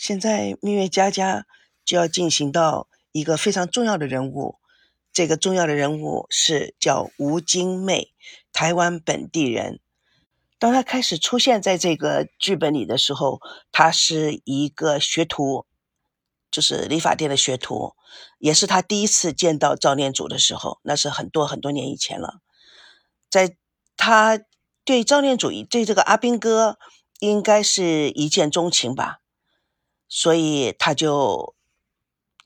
现在蜜月佳佳就要进行到一个非常重要的人物，这个重要的人物是叫吴金妹，台湾本地人。当她开始出现在这个剧本里的时候，她是一个学徒，就是理发店的学徒，也是他第一次见到赵念祖的时候，那是很多很多年以前了。在他对赵念祖对这个阿兵哥应该是一见钟情吧。所以他就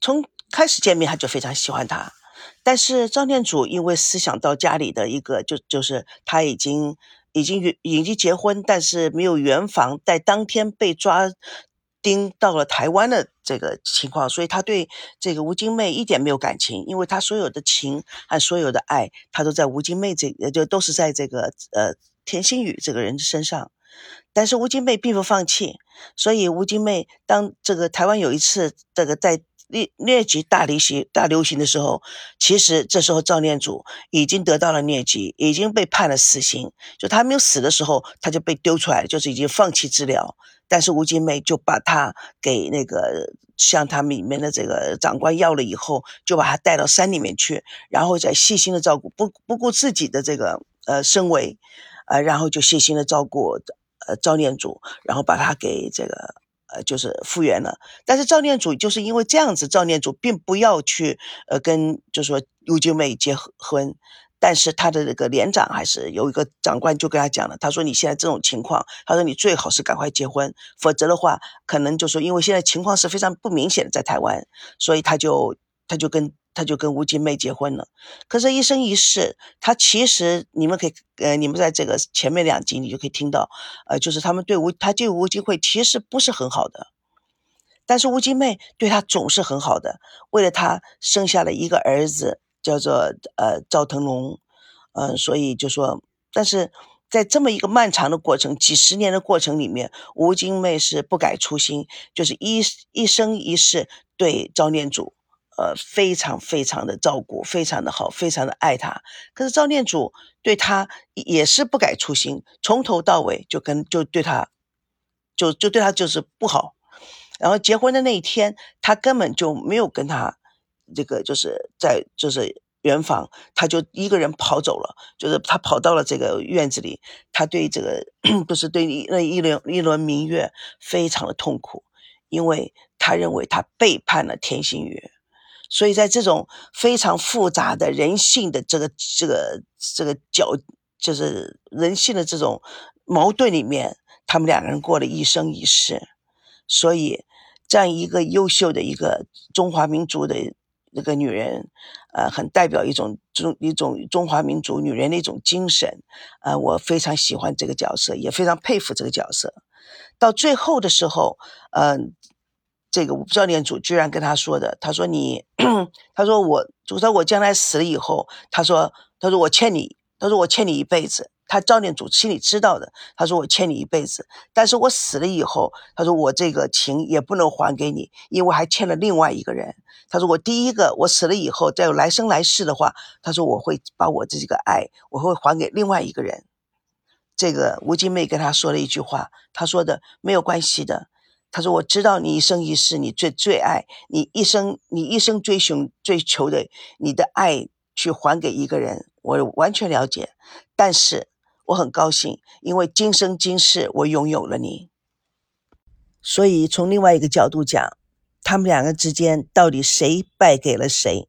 从开始见面他就非常喜欢他，但是赵念祖因为思想到家里的一个就就是他已经已经已经结婚，但是没有圆房，在当天被抓盯到了台湾的这个情况，所以他对这个吴金妹一点没有感情，因为他所有的情和所有的爱，他都在吴金妹这就都是在这个呃田心雨这个人身上。但是吴金妹并不放弃，所以吴金妹当这个台湾有一次这个在疟疟疾大流行大流行的时候，其实这时候赵念祖已经得到了疟疾，已经被判了死刑。就他没有死的时候，他就被丢出来，就是已经放弃治疗。但是吴金妹就把他给那个向他们里面的这个长官要了以后，就把他带到山里面去，然后再细心的照顾，不不顾自己的这个呃身为，呃，然后就细心的照顾。呃，赵念祖，然后把他给这个呃，就是复原了。但是赵念祖就是因为这样子，赵念祖并不要去呃跟，就是说陆金妹结婚。但是他的这个连长还是有一个长官就跟他讲了，他说你现在这种情况，他说你最好是赶快结婚，否则的话，可能就说因为现在情况是非常不明显的在台湾，所以他就他就跟。他就跟吴金妹结婚了，可是，一生一世，他其实你们可以，呃，你们在这个前面两集，你就可以听到，呃，就是他们对吴，他对吴金惠其实不是很好的，但是吴金妹对他总是很好的，为了他生下了一个儿子，叫做呃赵腾龙，嗯，所以就说，但是在这么一个漫长的过程，几十年的过程里面，吴金妹是不改初心，就是一一生一世对赵念祖。呃，非常非常的照顾，非常的好，非常的爱他。可是赵念祖对他也是不改初心，从头到尾就跟就对他，就就对他就是不好。然后结婚的那一天，他根本就没有跟他这个就是在就是圆房，他就一个人跑走了，就是他跑到了这个院子里，他对这个 不是对那一轮一轮明月非常的痛苦，因为他认为他背叛了田心月。所以在这种非常复杂的人性的这个这个这个角，就是人性的这种矛盾里面，他们两个人过了一生一世。所以，这样一个优秀的一个中华民族的那个女人，呃，很代表一种中一种中华民族女人的一种精神。呃，我非常喜欢这个角色，也非常佩服这个角色。到最后的时候，嗯。这个教练组居然跟他说的，他说你，他说我，就说我将来死了以后，他说，他说我欠你，他说我欠你一辈子。他教练组心里知道的，他说我欠你一辈子，但是我死了以后，他说我这个情也不能还给你，因为还欠了另外一个人。他说我第一个，我死了以后再有来生来世的话，他说我会把我这个爱，我会还给另外一个人。这个吴金妹跟他说了一句话，他说的没有关系的。他说：“我知道你一生一世，你最最爱你一生，你一生追寻追求的你的爱，去还给一个人，我完全了解。但是我很高兴，因为今生今世我拥有了你。所以从另外一个角度讲，他们两个之间到底谁败给了谁？